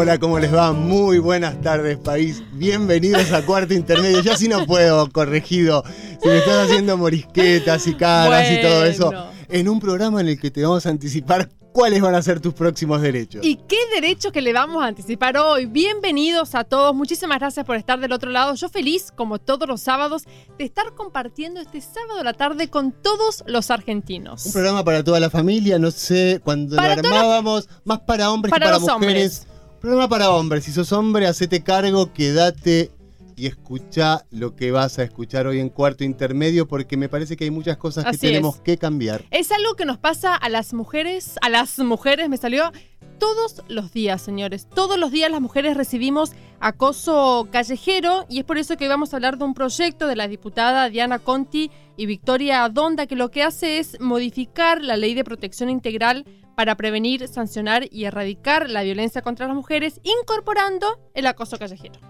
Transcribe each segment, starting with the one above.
Hola, ¿cómo les va? Muy buenas tardes, país. Bienvenidos a Cuarto Intermedio. Ya sí no puedo, corregido. Si me estás haciendo morisquetas y caras y todo eso. En un programa en el que te vamos a anticipar cuáles van a ser tus próximos derechos. ¿Y qué derechos que le vamos a anticipar hoy? Bienvenidos a todos, muchísimas gracias por estar del otro lado. Yo feliz, como todos los sábados, de estar compartiendo este sábado a la tarde con todos los argentinos. Un programa para toda la familia, no sé, cuando lo armábamos, más para hombres que para mujeres. Hombres. Programa para hombres. Si sos hombre, hacete cargo, quédate y escucha lo que vas a escuchar hoy en cuarto intermedio, porque me parece que hay muchas cosas que tenemos que cambiar. Es algo que nos pasa a las mujeres, a las mujeres, me salió todos los días, señores. Todos los días las mujeres recibimos acoso callejero y es por eso que hoy vamos a hablar de un proyecto de la diputada Diana Conti y Victoria Donda que lo que hace es modificar la ley de protección integral para prevenir, sancionar y erradicar la violencia contra las mujeres, incorporando el acoso callejero.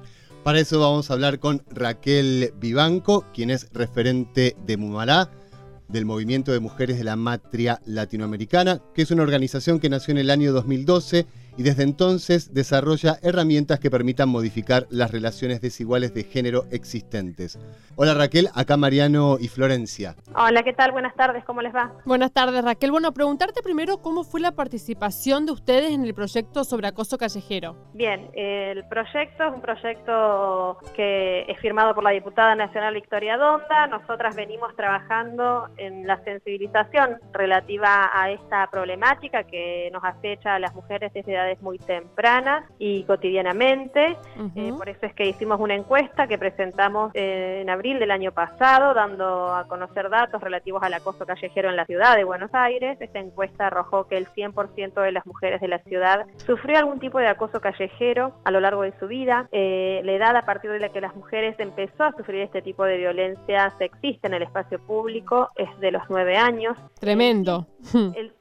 Para eso vamos a hablar con Raquel Vivanco, quien es referente de Mumalá, del Movimiento de Mujeres de la Matria Latinoamericana, que es una organización que nació en el año 2012 y desde entonces desarrolla herramientas que permitan modificar las relaciones desiguales de género existentes. Hola Raquel, acá Mariano y Florencia. Hola, ¿qué tal? Buenas tardes, ¿cómo les va? Buenas tardes Raquel. Bueno, preguntarte primero cómo fue la participación de ustedes en el proyecto sobre acoso callejero. Bien, el proyecto es un proyecto que es firmado por la diputada nacional Victoria Donda. Nosotras venimos trabajando en la sensibilización relativa a esta problemática que nos acecha a las mujeres desde edad muy tempranas y cotidianamente. Eh, por eso es que hicimos una encuesta que presentamos eh, en abril del año pasado, dando a conocer datos relativos al acoso callejero en la ciudad de Buenos Aires. Esta encuesta arrojó que el 100% de las mujeres de la ciudad sufrió algún tipo de acoso callejero a lo largo de su vida. Eh, la edad a partir de la que las mujeres empezó a sufrir este tipo de violencia sexista en el espacio público es de los nueve años. Tremendo.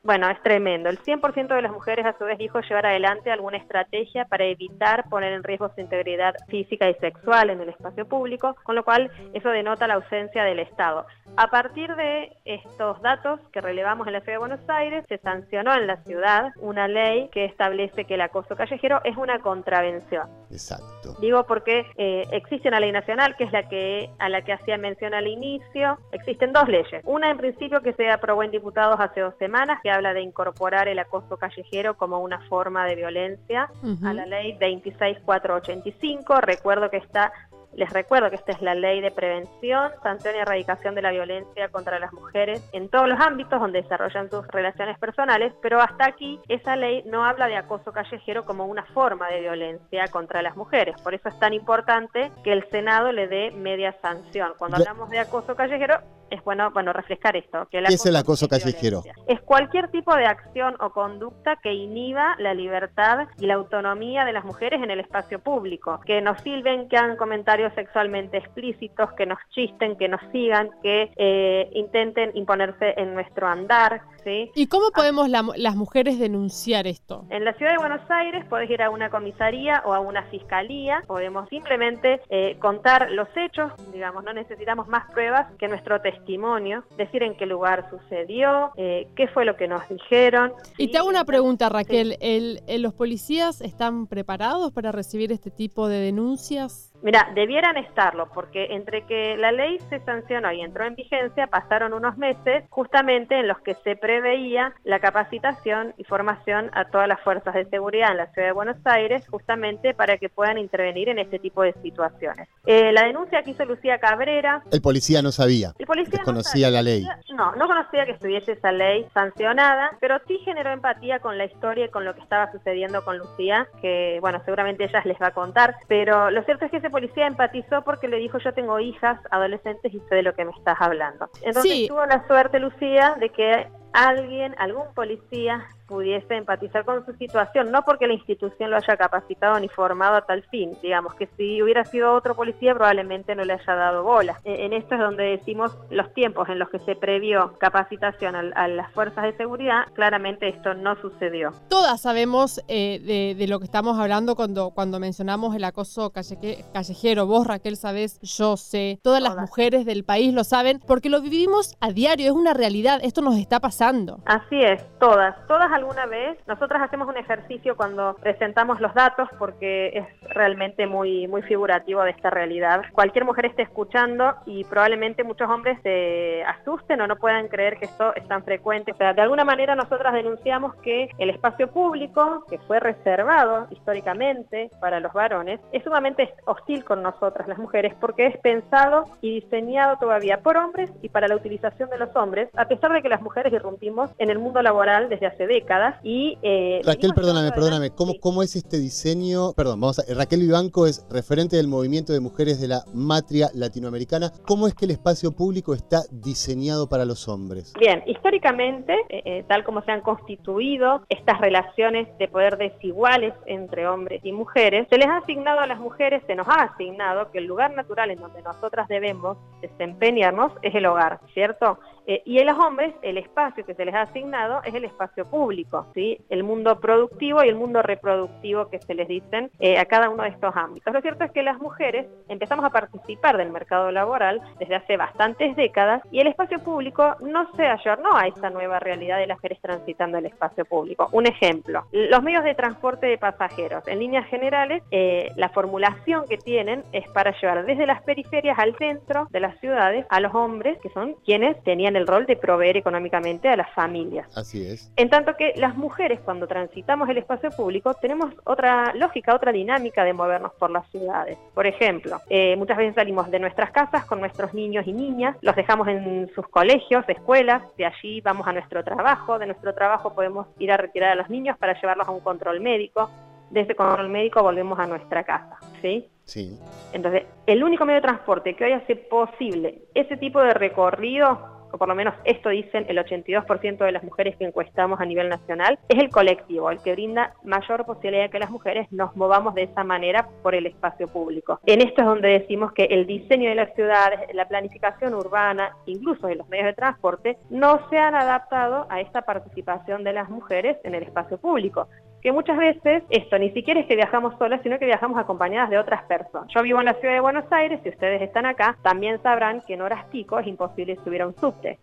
bueno, es tremendo. El 100% de las mujeres a su vez dijo llevar a adelante alguna estrategia para evitar poner en riesgo su integridad física y sexual en el espacio público, con lo cual eso denota la ausencia del Estado. A partir de estos datos que relevamos en la Ciudad de Buenos Aires, se sancionó en la ciudad una ley que establece que el acoso callejero es una contravención. Exacto. Digo porque eh, existe una ley nacional que es la que a la que hacía mención al inicio. Existen dos leyes. Una en principio que se aprobó en diputados hace dos semanas que habla de incorporar el acoso callejero como una forma de violencia a la ley 26485. Recuerdo que está les recuerdo que esta es la ley de prevención, sanción y erradicación de la violencia contra las mujeres en todos los ámbitos donde desarrollan sus relaciones personales, pero hasta aquí esa ley no habla de acoso callejero como una forma de violencia contra las mujeres. Por eso es tan importante que el Senado le dé media sanción. Cuando hablamos de acoso callejero, es bueno, bueno refrescar esto. Que ¿Qué es el acoso callejero? Es cualquier tipo de acción o conducta que inhiba la libertad y la autonomía de las mujeres en el espacio público, que nos sirven, que hagan comentarios sexualmente explícitos, que nos chisten, que nos sigan, que eh, intenten imponerse en nuestro andar. ¿sí? ¿Y cómo podemos las mujeres denunciar esto? En la ciudad de Buenos Aires podés ir a una comisaría o a una fiscalía, podemos simplemente eh, contar los hechos, digamos, no necesitamos más pruebas que nuestro testimonio testimonio, decir en qué lugar sucedió, eh, qué fue lo que nos dijeron. Y te hago una pregunta, Raquel. ¿El, ¿Los policías están preparados para recibir este tipo de denuncias? Mira, debieran estarlo, porque entre que la ley se sancionó y entró en vigencia, pasaron unos meses justamente en los que se preveía la capacitación y formación a todas las fuerzas de seguridad en la ciudad de Buenos Aires, justamente para que puedan intervenir en este tipo de situaciones. Eh, la denuncia que hizo Lucía Cabrera. El policía no sabía. El policía conocía la ley. No, no conocía que estuviese esa ley sancionada, pero sí generó empatía con la historia y con lo que estaba sucediendo con Lucía, que bueno, seguramente ella les va a contar, pero lo cierto es que ese policía empatizó porque le dijo yo tengo hijas adolescentes y sé de lo que me estás hablando. Entonces tuvo la suerte Lucía de que alguien, algún policía pudiese empatizar con su situación, no porque la institución lo haya capacitado ni formado a tal fin, digamos que si hubiera sido otro policía probablemente no le haya dado bola. E, en esto es donde decimos los tiempos en los que se previó capacitación a, las fuerzas de seguridad, claramente esto no sucedió. Todas sabemos eh, de, lo que estamos hablando cuando, cuando mencionamos el acoso callejero. Vos, Raquel, sabés, yo sé, todas las mujeres del país lo saben, porque lo vivimos a diario, es una realidad, esto nos está pasando. Así es, todas, todas alguna vez. Nosotras hacemos un ejercicio cuando presentamos los datos porque es realmente muy, muy figurativo de esta realidad. Cualquier mujer esté escuchando y probablemente muchos hombres se asusten o no puedan creer que esto es tan frecuente. O sea, de alguna manera nosotras denunciamos que el espacio público, que fue reservado históricamente para los varones, es sumamente hostil con nosotras las mujeres porque es pensado y diseñado todavía por hombres y para la utilización de los hombres, a pesar de que las mujeres irrumpimos en el mundo laboral desde hace décadas y... Eh, Raquel, perdóname, perdóname, ¿cómo, ¿cómo es este diseño? Perdón, vamos a... Raquel Vivanco es referente del movimiento de mujeres de la matria latinoamericana. ¿Cómo es que el espacio público está diseñado para los hombres? Bien, históricamente, eh, eh, tal como se han constituido estas relaciones de poder desiguales entre hombres y mujeres, se les ha asignado a las mujeres, se nos ha asignado que el lugar natural en donde nosotras debemos desempeñarnos es el hogar, ¿cierto? Eh, y en los hombres, el espacio que se les ha asignado es el espacio público, ¿sí? el mundo productivo y el mundo reproductivo que se les dicen eh, a cada uno de estos ámbitos. Lo cierto es que las mujeres empezamos a participar del mercado laboral desde hace bastantes décadas y el espacio público no se ayornó a esta nueva realidad de las mujeres transitando el espacio público. Un ejemplo, los medios de transporte de pasajeros, en líneas generales, eh, la formulación que tienen es para llevar desde las periferias al centro de las ciudades a los hombres, que son quienes tenían el rol de proveer económicamente a las familias. Así es. En tanto que las mujeres cuando transitamos el espacio público tenemos otra lógica, otra dinámica de movernos por las ciudades. Por ejemplo, eh, muchas veces salimos de nuestras casas con nuestros niños y niñas, los dejamos en sus colegios, escuelas, de allí vamos a nuestro trabajo, de nuestro trabajo podemos ir a retirar a los niños para llevarlos a un control médico, de ese control médico volvemos a nuestra casa, ¿sí? Sí. Entonces, el único medio de transporte que hoy hace posible ese tipo de recorrido o por lo menos esto dicen el 82% de las mujeres que encuestamos a nivel nacional, es el colectivo, el que brinda mayor posibilidad de que las mujeres nos movamos de esa manera por el espacio público. En esto es donde decimos que el diseño de las ciudades, la planificación urbana, incluso de los medios de transporte, no se han adaptado a esta participación de las mujeres en el espacio público que muchas veces esto ni siquiera es que viajamos solas, sino que viajamos acompañadas de otras personas. Yo vivo en la ciudad de Buenos Aires, si ustedes están acá, también sabrán que en horas pico es imposible subir a un subte.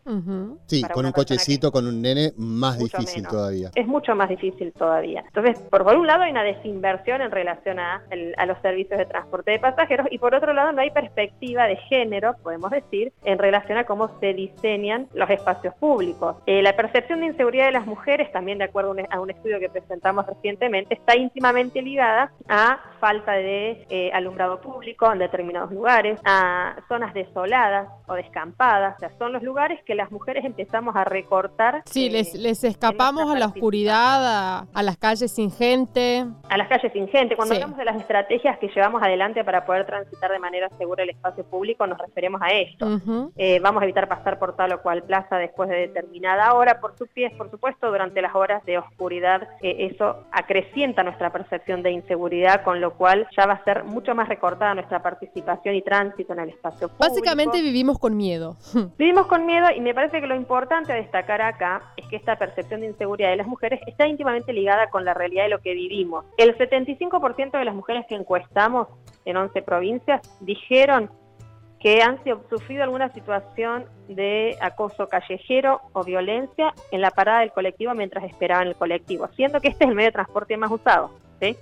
Sí, con un cochecito, con un nene, más difícil todavía. Es mucho más difícil todavía. Entonces, por, por un lado hay una desinversión en relación a, a los servicios de transporte de pasajeros y por otro lado no hay perspectiva de género, podemos decir, en relación a cómo se diseñan los espacios públicos. Eh, la percepción de inseguridad de las mujeres, también de acuerdo a un estudio que presentamos recientemente, está íntimamente ligada a falta de eh, alumbrado público en determinados lugares, a zonas desoladas o descampadas, o sea, son los lugares que las mujeres empezamos a recortar. Sí, les, eh, les escapamos a la oscuridad, a, las calles sin gente. A las calles sin gente. Cuando hablamos de las estrategias que llevamos adelante para poder transitar de manera segura el espacio público, nos referimos a esto. Eh, vamos a evitar pasar por tal o cual plaza después de determinada hora por sus pies, por supuesto, durante las horas de oscuridad, eso acrecienta nuestra percepción de inseguridad, con lo cual ya va a ser mucho más recortada nuestra participación y tránsito en el espacio público. Básicamente vivimos con miedo. Vivimos con miedo y me parece que lo importante a destacar acá es que esta percepción de inseguridad de las mujeres está íntimamente ligada con la realidad de lo que vivimos. El 75% de las mujeres que encuestamos en 11 provincias dijeron que han sufrido alguna situación de acoso callejero o violencia en la parada del colectivo mientras esperaban el colectivo, siendo que este es el medio de transporte más usado.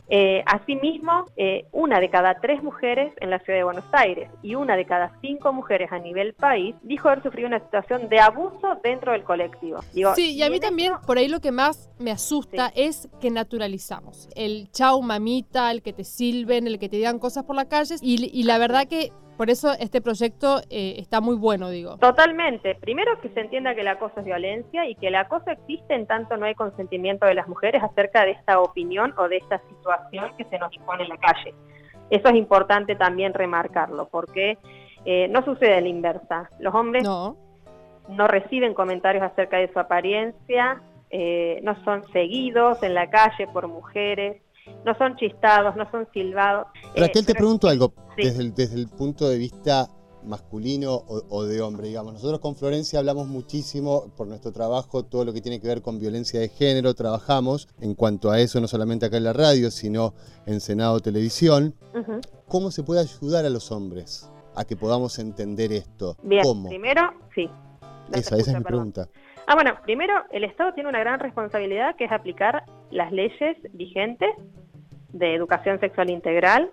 Eh, asimismo, eh, una de cada tres mujeres en la ciudad de Buenos Aires y una de cada cinco mujeres a nivel país dijo haber sufrido una situación de abuso dentro del colectivo. sí, y a mí también por ahí lo que más me asusta es que naturalizamos el chau mamita, el que te silben, el que te digan cosas por la calle y, y la verdad que por eso este proyecto eh, está muy bueno, digo. Totalmente. Primero que se entienda que el acoso es violencia y que el acoso existe en tanto no hay consentimiento de las mujeres acerca de esta opinión o de esta situación que se nos impone en la calle. Eso es importante también remarcarlo, porque eh, no sucede en la inversa. Los hombres no. no reciben comentarios acerca de su apariencia, eh, no son seguidos en la calle por mujeres, no son chistados, no son silbados. Raquel, te pregunto algo, desde, el, desde el punto de vista masculino o, de hombre, digamos. Nosotros con Florencia hablamos muchísimo por nuestro trabajo, todo lo que tiene que ver con violencia de género, trabajamos en cuanto a eso, no solamente acá en la radio, sino en Senado Televisión. ¿Cómo se puede ayudar a los hombres a que podamos entender esto? Bien, ¿Cómo? primero, sí. esa, esa es mi pregunta. Ah, bueno, primero, el Estado tiene una gran responsabilidad que es aplicar las leyes vigentes de educación sexual integral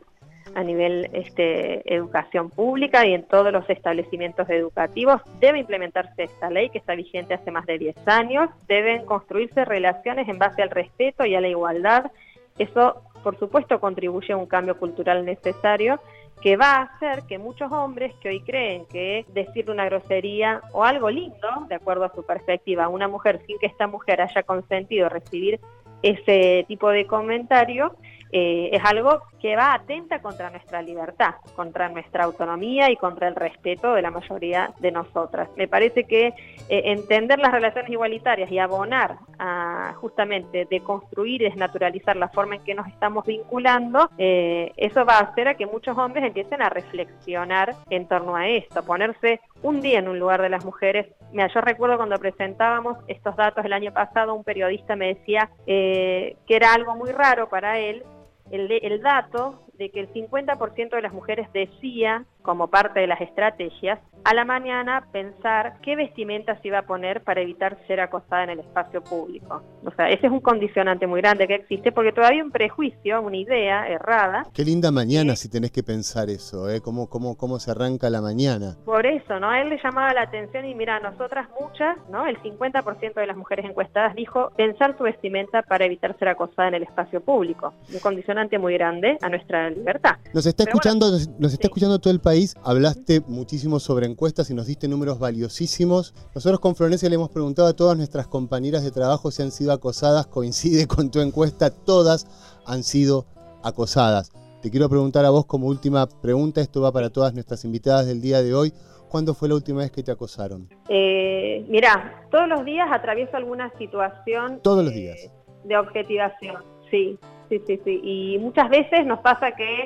a nivel este, educación pública y en todos los establecimientos educativos. Debe implementarse esta ley que está vigente hace más de 10 años. Deben construirse relaciones en base al respeto y a la igualdad. Eso, por supuesto, contribuye a un cambio cultural necesario que va a hacer que muchos hombres que hoy creen que decirle una grosería o algo lindo, de acuerdo a su perspectiva, una mujer sin que esta mujer haya consentido recibir ese tipo de comentario, eh, es algo que va atenta contra nuestra libertad, contra nuestra autonomía y contra el respeto de la mayoría de nosotras. Me parece que eh, entender las relaciones igualitarias y abonar a justamente deconstruir y desnaturalizar la forma en que nos estamos vinculando, eh, eso va a hacer a que muchos hombres empiecen a reflexionar en torno a esto, ponerse un día en un lugar de las mujeres. Mira, yo recuerdo cuando presentábamos estos datos el año pasado, un periodista me decía que era algo muy raro para él el, el dato de que el 50% de las mujeres decía, como parte de las estrategias, a la mañana pensar qué vestimenta se iba a poner para evitar ser acosada en el espacio público. O sea, ese es un condicionante muy grande que existe porque todavía hay un prejuicio, una idea errada. Qué linda mañana si tenés que pensar eso, ¿eh? ¿Cómo, cómo, cómo se arranca la mañana? Por eso, ¿no? A él le llamaba la atención y mira, nosotras muchas, ¿no? El 50% de las mujeres encuestadas dijo pensar su vestimenta para evitar ser acosada en el espacio público. Un condicionante muy grande a nuestra libertad. Nos está escuchando, nos, está escuchando todo el país. Hablaste muchísimo sobre encuestas y nos diste números valiosísimos. Nosotros con Florencia le hemos preguntado a todas nuestras compañeras de trabajo si han sido acosadas. Coincide con tu encuesta, todas han sido acosadas. Te quiero preguntar a vos como última pregunta, esto va para todas nuestras invitadas del día de hoy. ¿Cuándo fue la última vez que te acosaron? Eh, mirá, todos los días atravieso alguna situación. Todos los días. de objetivación, sí sí, sí, sí. Y muchas veces nos pasa que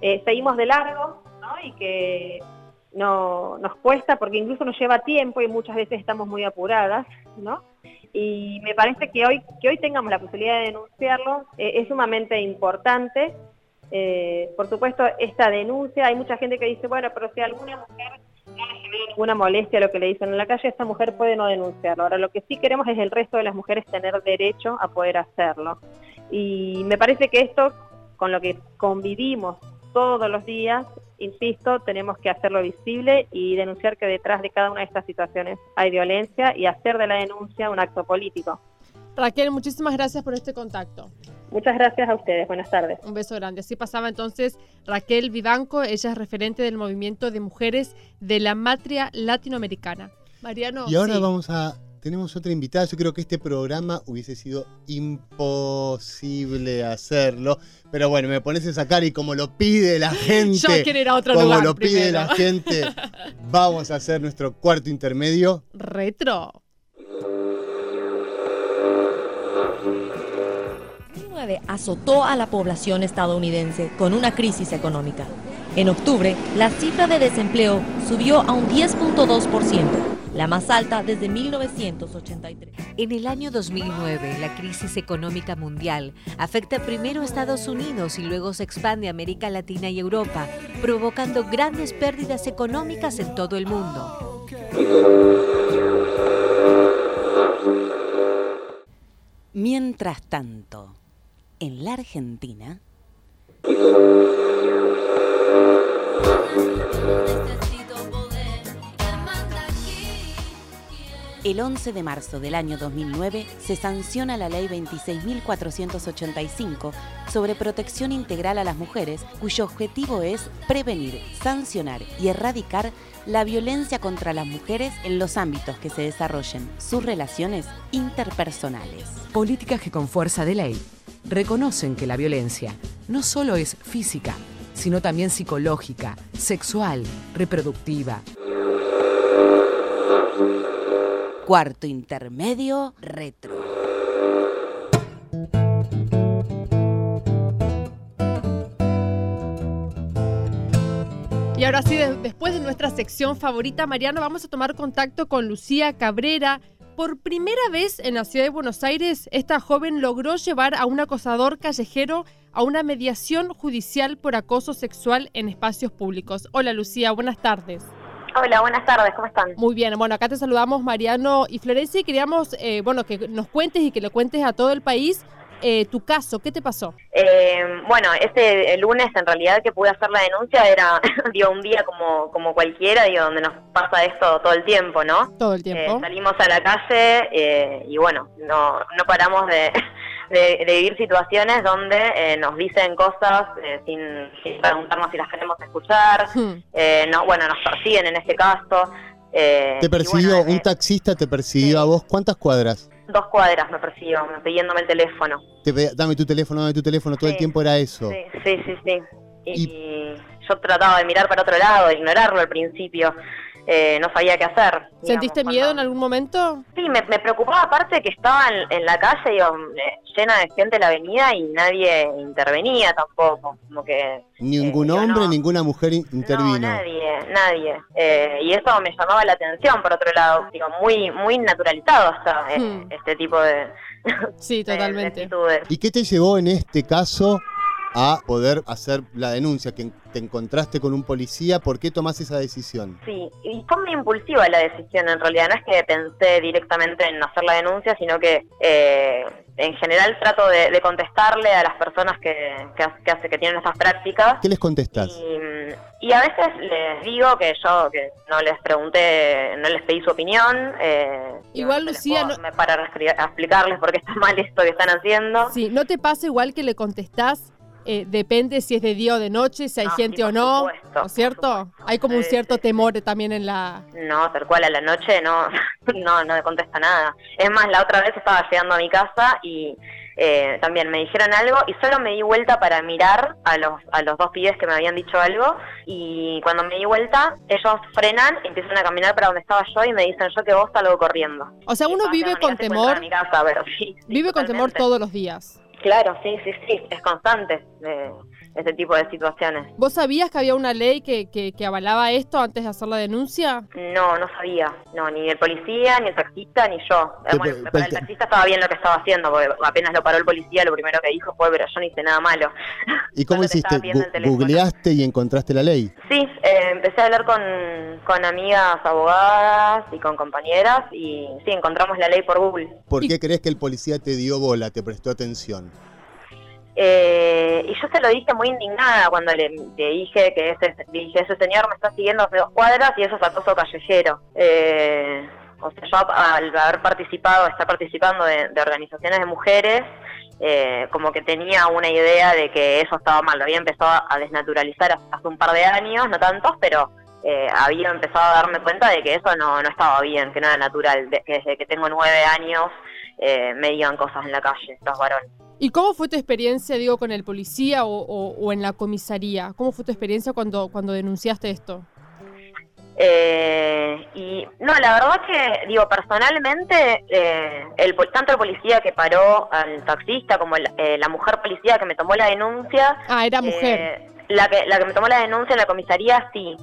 eh, seguimos de largo, Y que no nos cuesta porque incluso nos lleva tiempo y muchas veces estamos muy apuradas, ¿no? Y me parece que hoy que hoy tengamos la posibilidad de denunciarlo eh, es sumamente importante. Eh, por supuesto, esta denuncia, hay mucha gente que dice, bueno, pero si alguna mujer genera ninguna molestia lo que le dicen en la calle, esta mujer puede no denunciarlo. Ahora, lo que sí queremos es el resto de las mujeres tener derecho a poder hacerlo. Y me parece que esto, con lo que convivimos todos los días, insisto, tenemos que hacerlo visible y denunciar que detrás de cada una de estas situaciones hay violencia y hacer de la denuncia un acto político. Raquel, muchísimas gracias por este contacto. Muchas gracias a ustedes. Buenas tardes. Un beso grande. Así pasaba entonces Raquel Vivanco. Ella es referente del movimiento de mujeres de la matria latinoamericana. Mariano. Y ahora vamos a tenemos otra invitada. Yo creo que este programa hubiese sido imposible hacerlo. Pero bueno, me pones esa cara y como lo pide la gente. Yo quiero ir a otro como lo pide la gente, vamos a hacer nuestro cuarto intermedio. Retro. azotó a la población estadounidense con una crisis económica. En octubre, la cifra de desempleo subió a un 10.2% la más alta desde 1983. En el año 2009, la crisis económica mundial afecta primero a Estados Unidos y luego se expande a América Latina y Europa, provocando grandes pérdidas económicas en todo el mundo. Mientras tanto, en la Argentina... El 11 de marzo del año 2009 se sanciona la Ley 26.485 sobre protección integral a las mujeres, cuyo objetivo es prevenir, sancionar y erradicar la violencia contra las mujeres en los ámbitos que se desarrollen sus relaciones interpersonales. Políticas que con fuerza de ley reconocen que la violencia no solo es física, sino también psicológica, sexual, reproductiva Cuarto intermedio retro. Y ahora sí, después de nuestra sección favorita, Mariano, vamos a tomar contacto con Lucía Cabrera. Por primera vez en la ciudad de Buenos Aires, esta joven logró llevar a un acosador callejero a una mediación judicial por acoso sexual en espacios públicos. Hola Lucía, buenas tardes. Hola, buenas tardes, ¿cómo están? Muy bien, bueno, acá te saludamos Mariano y Florencia y queríamos, eh, bueno, que nos cuentes y que le cuentes a todo el país eh, tu caso, ¿qué te pasó? Eh, bueno, este lunes en realidad que pude hacer la denuncia era digo, un día como, como cualquiera, digo, donde nos pasa esto todo el tiempo, ¿no? Todo el Eh, tiempo. salimos a la calle eh, y bueno, no, no paramos de, de- de vivir situaciones donde eh, nos dicen cosas eh, sin, sin preguntarnos si las queremos escuchar, Hmm. eh, no, bueno, nos persiguen en este caso. eh, y ¿Te persiguió bueno, un eh, taxista? ¿Te persiguió a vos? ¿Cuántas cuadras? Dos cuadras me persiguió, me pidiéndome el teléfono. Te pe- dame tu teléfono, dame tu teléfono, todo el tiempo era eso. Sí, sí, sí, sí. Y, yo trataba de mirar para otro lado, de ignorarlo al principio. Eh, no sabía qué hacer. digamos, ¿Sentiste cuando- miedo en algún momento? Sí, me, me preocupaba aparte que estaba en, en la calle, digo, eh, llena de gente la avenida y nadie intervenía tampoco. Como que Ningún yo hombre, no. ninguna mujer in- intervino. no, nadie, nadie. Eh, y eso me llamaba la atención, por otro lado, digo, muy muy naturalizado eh, Hmm. este tipo de, Sí, de- de totalmente. actitudes. ¿Y qué te llevó en este caso a poder hacer la denuncia? Que te encontraste con un policía, ¿por qué tomás esa decisión? Sí, y fue muy impulsiva la decisión en realidad. No es que pensé directamente en hacer la denuncia, sino que eh, en general trato de, de contestarle a las personas que, que, hace- que, hace- que tienen estas prácticas. ¿Qué les contestás? Y, y a veces les digo que yo que no les pregunté, no les pedí su opinión. eh, Igual, no Lucía, no- me parar a, escri- a explicarles por qué está mal esto que están haciendo. Sí, ¿no te pasa igual que le contestás? Eh, depende si es de día o de noche, si hay No, sí, gente o no, supuesto, ¿no es cierto? Hay como un cierto sí. temor también en la... No, tal cual, a la noche no, no, no me contesta nada. Es más, la otra vez estaba llegando a mi casa y eh, también me dijeron algo y solo me di vuelta para mirar a los, a los dos pibes que me habían dicho algo y cuando me di vuelta ellos frenan, empiezan a caminar para donde estaba yo y me dicen yo que vos salgo corriendo. O sea, uno vive con temor, mi casa, pero sí, vive con temor todos los días. Claro, sí, sí, sí, es constante eh, este tipo de situaciones. ¿Vos sabías que había una ley que, que, que avalaba esto antes de hacer la denuncia? No, no sabía. No, ni el policía, ni el taxista, ni yo. Eh, bueno, para el taxista estaba bien lo que estaba haciendo, porque apenas lo paró el policía, lo primero que dijo fue, pero yo no hice nada malo. ¿Y cómo hiciste? ¿Googleaste y encontraste la ley? Sí, eh, empecé a hablar con, con amigas abogadas y con compañeras y sí, encontramos la ley por Google. ¿Por qué crees que el policía te dio bola, te prestó atención? Eh, y yo se lo dije muy indignada cuando le, dije que ese, dije, ese señor me está siguiendo hace dos cuadras y eso es acoso callejero. Eh, o sea, yo al haber participado, estar participando de, de organizaciones de mujeres, eh, como que tenía una idea de que eso estaba mal. Lo había empezado a desnaturalizar hace- un par de años, no tantos, pero eh, había empezado a darme cuenta de que eso no, no estaba bien, que no era natural, que desde que tengo nueve años eh, me digan cosas en la calle, los varones. ¿Y cómo fue tu experiencia, digo, con el policía o, o- o en la comisaría? ¿Cómo fue tu experiencia cuando, cuando denunciaste esto? Eh, y no, la verdad que, digo, personalmente, eh, el, tanto el policía que paró al taxista como el- eh, la mujer policía que me tomó la denuncia. Ah, era mujer. eh, la, que, la que me tomó la denuncia en la comisaría, sí.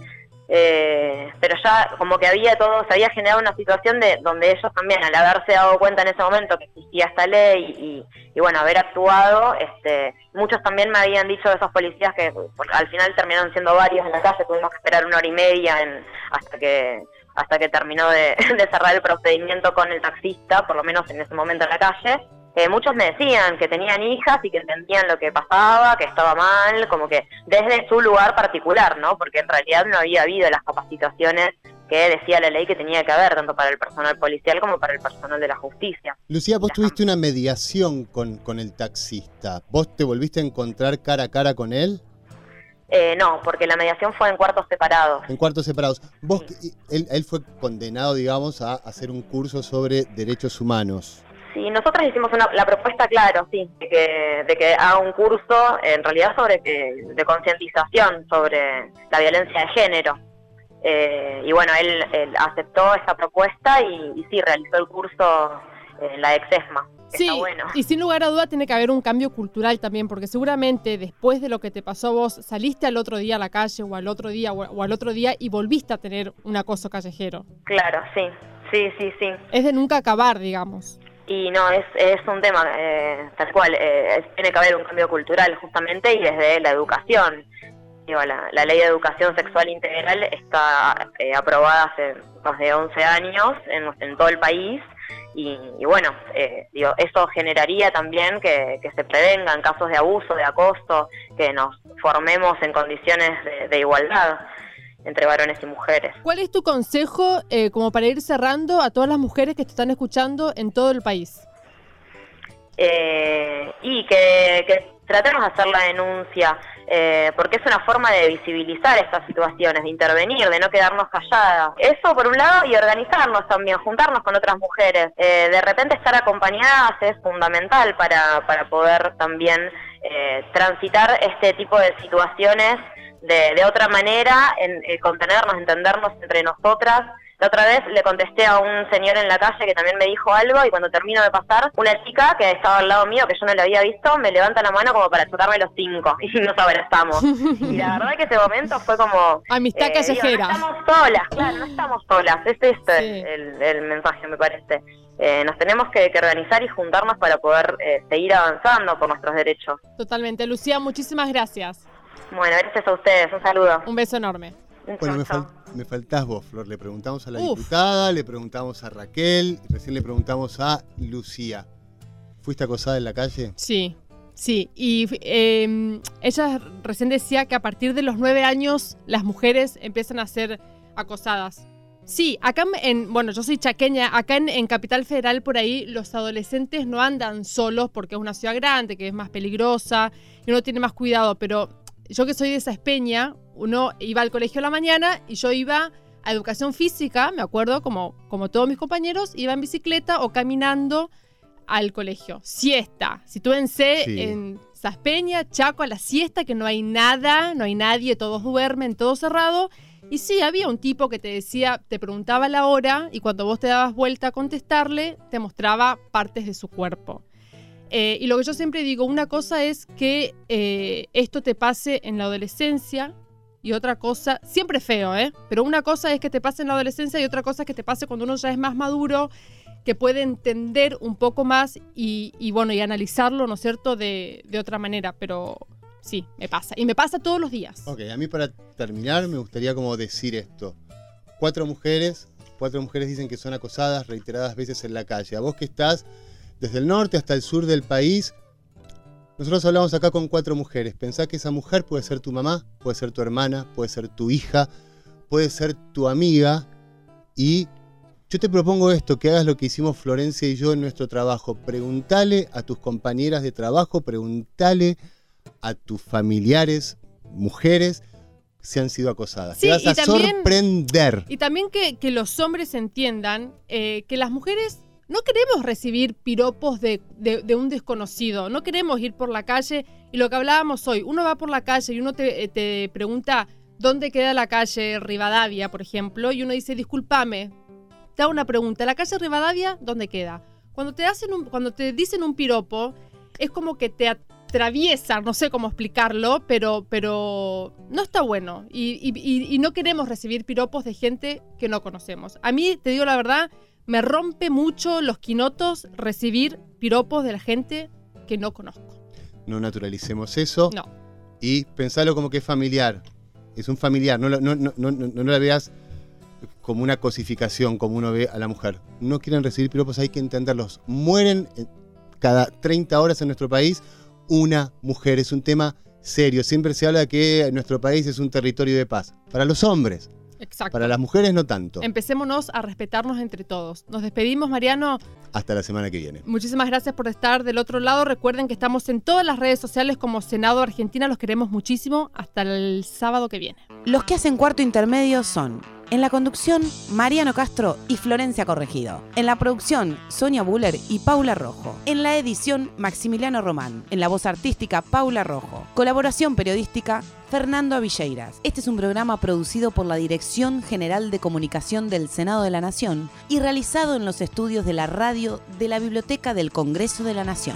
Eh, pero ya como que había todo, se había generado una situación de donde ellos también, al haberse dado cuenta en ese momento que existía esta ley y, bueno, haber actuado, este, muchos también me habían dicho de esos policías que al final terminaron siendo varios en la calle, tuvimos que esperar una hora y media en- hasta que hasta que terminó de, de cerrar el procedimiento con el taxista, por lo menos en ese momento en la calle. Eh, muchos me decían que tenían hijas y que entendían lo que pasaba, que estaba mal, como que desde su lugar particular, ¿no? Porque en realidad no había habido las capacitaciones que decía la ley que tenía que haber, tanto para el personal policial como para el personal de la justicia. Lucía, vos tuviste una mediación con, con el taxista. ¿Vos te volviste a encontrar cara a cara con él? Eh, no, porque la mediación fue en cuartos separados. En cuartos separados. Vos, él, él fue condenado, digamos, a hacer un curso sobre derechos humanos. Sí, nosotros hicimos una, la propuesta, claro, sí, de que, de que haga un curso en realidad sobre que, de concientización sobre la violencia de género. Eh, y bueno, él, él aceptó esa propuesta y, y sí, realizó el curso eh, la ex ESMA. Sí, bueno. y sin lugar a duda tiene que haber un cambio cultural también, porque seguramente después de lo que te pasó vos, saliste al otro día a la calle o al otro día o o al otro día y volviste a tener un acoso callejero. Claro, sí, sí, sí, sí. Es de nunca acabar, digamos. Y no, es, es un tema eh, tal cual, eh, tiene que haber un cambio cultural justamente y desde la educación. Digo, la, la ley de educación sexual integral está eh, aprobada hace más de 11 años en, en todo el país y, y bueno, eh, digo, eso generaría también que, que se prevengan casos de abuso, de acoso, que nos formemos en condiciones de, de igualdad entre varones y mujeres. ¿Cuál es tu consejo eh, como para ir cerrando a todas las mujeres que te están escuchando en todo el país? eh, y que, que tratemos de hacer la denuncia, eh, porque es una forma de visibilizar estas situaciones, de intervenir, de no quedarnos calladas. Eso por un lado y organizarnos también, juntarnos con otras mujeres. Eh, de repente estar acompañadas es fundamental para, para poder también eh, transitar este tipo de situaciones de, de otra manera, en, eh, contenernos, entendernos entre nosotras. La otra vez le contesté a un señor en la calle que también me dijo algo y cuando termino de pasar, una chica que estaba al lado mío, que yo no la había visto, me levanta la mano como para chocarme los cinco y nos abrazamos. y la verdad que ese momento fue como... Amistad eh, digo, callejera. no estamos solas, claro, no estamos solas. Es este el, el mensaje, me parece. Eh, nos tenemos que, que organizar y juntarnos para poder eh, seguir avanzando por nuestros derechos. Totalmente. Lucía, muchísimas gracias. Bueno, gracias a ustedes. Un saludo. Un beso enorme. Bueno, me, fal- me faltás vos, Flor. Le preguntamos a la Uf. diputada, le preguntamos a Raquel, recién le preguntamos a Lucía. ¿Fuiste acosada en la calle? Sí, sí. Y eh, ella recién decía que a partir de los nueve años las mujeres empiezan a ser acosadas. Sí, acá en, bueno, yo soy chaqueña, acá en, en Capital Federal por ahí los adolescentes no andan solos porque es una ciudad grande, que es más peligrosa y uno tiene más cuidado, pero yo que soy de esa espeña, uno iba al colegio a la mañana y yo iba a educación física, me acuerdo, como, como todos mis compañeros, iba en bicicleta o caminando al colegio. Siesta. Sitúense Sí. en Saspeña, Chaco, a la siesta, que no hay nada, no hay nadie, todos duermen, todo cerrado. Y sí, había un tipo que te decía, te preguntaba la hora y cuando vos te dabas vuelta a contestarle, te mostraba partes de su cuerpo. Eh, y lo que yo siempre digo, una cosa es que eh, esto te pase en la adolescencia y otra cosa, siempre feo, ¿eh? Pero una cosa es que te pase en la adolescencia y otra cosa es que te pase cuando uno ya es más maduro, que puede entender un poco más y, bueno, y analizarlo, ¿no es cierto?, de, de otra manera, pero sí, me pasa. Y me pasa todos los días. Ok, a mí para terminar me gustaría como decir esto. Cuatro mujeres, cuatro mujeres dicen que son acosadas reiteradas veces en la calle. A vos que estás desde el norte hasta el sur del país, nosotros hablamos acá con cuatro mujeres. Pensá que esa mujer puede ser tu mamá, puede ser tu hermana, puede ser tu hija, puede ser tu amiga. Y yo te propongo esto, que hagas lo que hicimos Florencia y yo en nuestro trabajo. Preguntale a tus compañeras de trabajo, preguntale a tus familiares, mujeres, si han sido acosadas. Sí, Te vas y a también- sorprender. Y también que, que los hombres entiendan eh, que las mujeres no queremos recibir piropos de, de- de un desconocido, no queremos ir por la calle. Y lo que hablábamos hoy, uno va por la calle y uno te, eh, te pregunta dónde queda la calle Rivadavia, por ejemplo, y uno dice, discúlpame, te hago una pregunta, ¿la calle Rivadavia dónde queda? Cuando te, hacen un, cuando te dicen un piropo, es como que te atraviesan, no sé cómo explicarlo, pero, pero no está bueno. Y- y no queremos recibir piropos de gente que no conocemos. A mí, te digo la verdad, me rompe mucho los quinotos recibir piropos de la gente que no conozco. No naturalicemos eso. No. Y pensalo como que es familiar. Es un familiar. No, lo- no, no, no, la veas como una cosificación, como uno ve a la mujer. No quieren recibir piropos, hay que entenderlos. Mueren cada 30 horas en nuestro país una mujer. Es un tema serio. Siempre se habla que nuestro país es un territorio de paz. Para los hombres. Exacto. Para las mujeres no tanto. Empecémonos a respetarnos entre todos. Nos despedimos, Mariano. Hasta la semana que viene. Muchísimas gracias por estar del otro lado. Recuerden que estamos en todas las redes sociales como Senado Argentina. Los queremos muchísimo. Hasta el sábado que viene. Los que hacen cuarto intermedio son En la conducción, Mariano Castro y Florencia Corregido. En la producción, Sonia Buller y Paula Rojo. En la edición, Maximiliano Román. En la voz artística, Paula Rojo. Colaboración periodística, Fernando Avilleiras. Este es un programa producido por la Dirección General de Comunicación del Senado de la Nación y realizado en los estudios de la radio de la Biblioteca del Congreso de la Nación.